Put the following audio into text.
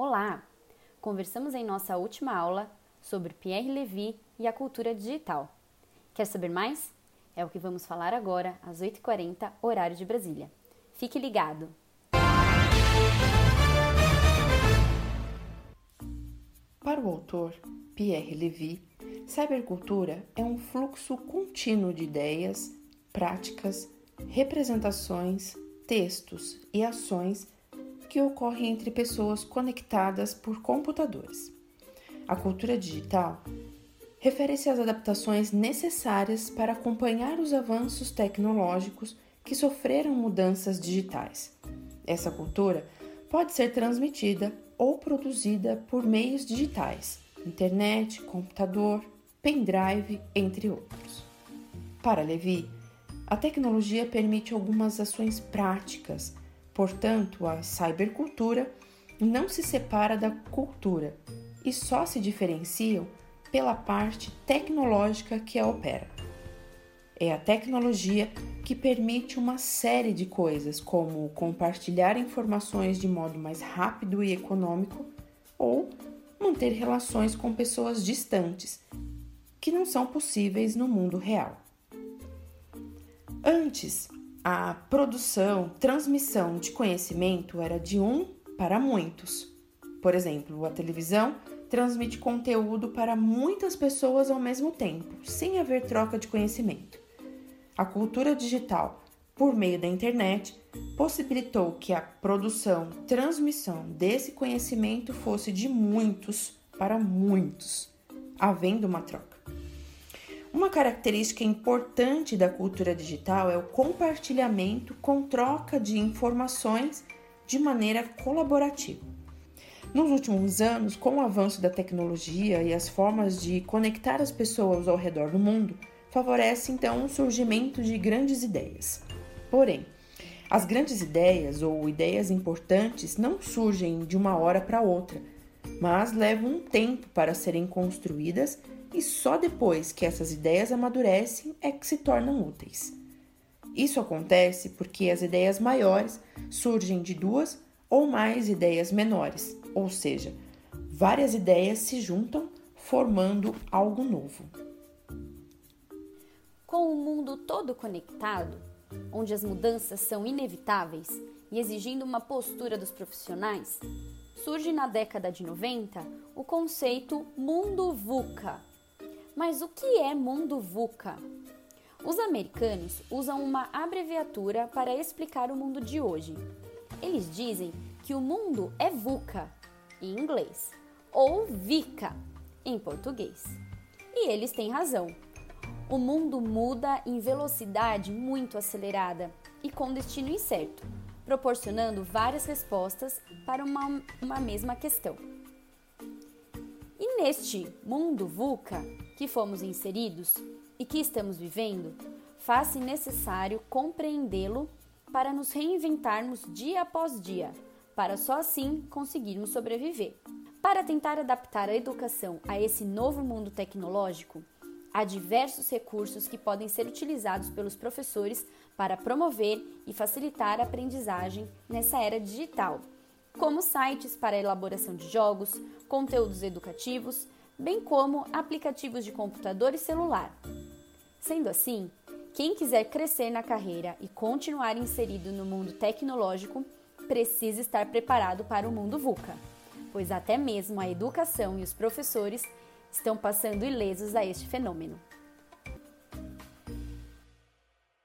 Olá! Conversamos em nossa última aula sobre Pierre Levy e a cultura digital. Quer saber mais? É o que vamos falar agora, às 8h40, horário de Brasília. Fique ligado! Para o autor Pierre Levy, cybercultura é um fluxo contínuo de ideias, práticas, representações, textos e ações que ocorre entre pessoas conectadas por computadores. A cultura digital refere-se às adaptações necessárias para acompanhar os avanços tecnológicos que sofreram mudanças digitais. Essa cultura pode ser transmitida ou produzida por meios digitais, internet, computador, pendrive, entre outros. Para Levi, a tecnologia permite algumas ações práticas Portanto, a cybercultura não se separa da cultura e só se diferenciam pela parte tecnológica que a opera. É a tecnologia que permite uma série de coisas, como compartilhar informações de modo mais rápido e econômico ou manter relações com pessoas distantes, que não são possíveis no mundo real. Antes, a produção, transmissão de conhecimento era de um para muitos. Por exemplo, a televisão transmite conteúdo para muitas pessoas ao mesmo tempo, sem haver troca de conhecimento. A cultura digital, por meio da internet, possibilitou que a produção, transmissão desse conhecimento fosse de muitos para muitos, havendo uma troca. Uma característica importante da cultura digital é o compartilhamento com troca de informações de maneira colaborativa. Nos últimos anos, com o avanço da tecnologia e as formas de conectar as pessoas ao redor do mundo, favorece então o surgimento de grandes ideias. Porém, as grandes ideias ou ideias importantes não surgem de uma hora para outra, mas levam um tempo para serem construídas e só depois que essas ideias amadurecem é que se tornam úteis. Isso acontece porque as ideias maiores surgem de duas ou mais ideias menores, ou seja, várias ideias se juntam formando algo novo. Com o mundo todo conectado, onde as mudanças são inevitáveis e exigindo uma postura dos profissionais, surge na década de 90 o conceito mundo VUCA, mas o que é mundo VUCA? Os americanos usam uma abreviatura para explicar o mundo de hoje. Eles dizem que o mundo é VUCA em inglês ou VICA em português. E eles têm razão. O mundo muda em velocidade muito acelerada e com destino incerto, proporcionando várias respostas para uma, uma mesma questão. Neste mundo VUCA, que fomos inseridos e que estamos vivendo, faz-se necessário compreendê-lo para nos reinventarmos dia após dia, para só assim conseguirmos sobreviver. Para tentar adaptar a educação a esse novo mundo tecnológico, há diversos recursos que podem ser utilizados pelos professores para promover e facilitar a aprendizagem nessa era digital, como sites para elaboração de jogos, conteúdos educativos bem como aplicativos de computador e celular. Sendo assim, quem quiser crescer na carreira e continuar inserido no mundo tecnológico precisa estar preparado para o mundo VUCA, pois até mesmo a educação e os professores estão passando ilesos a este fenômeno.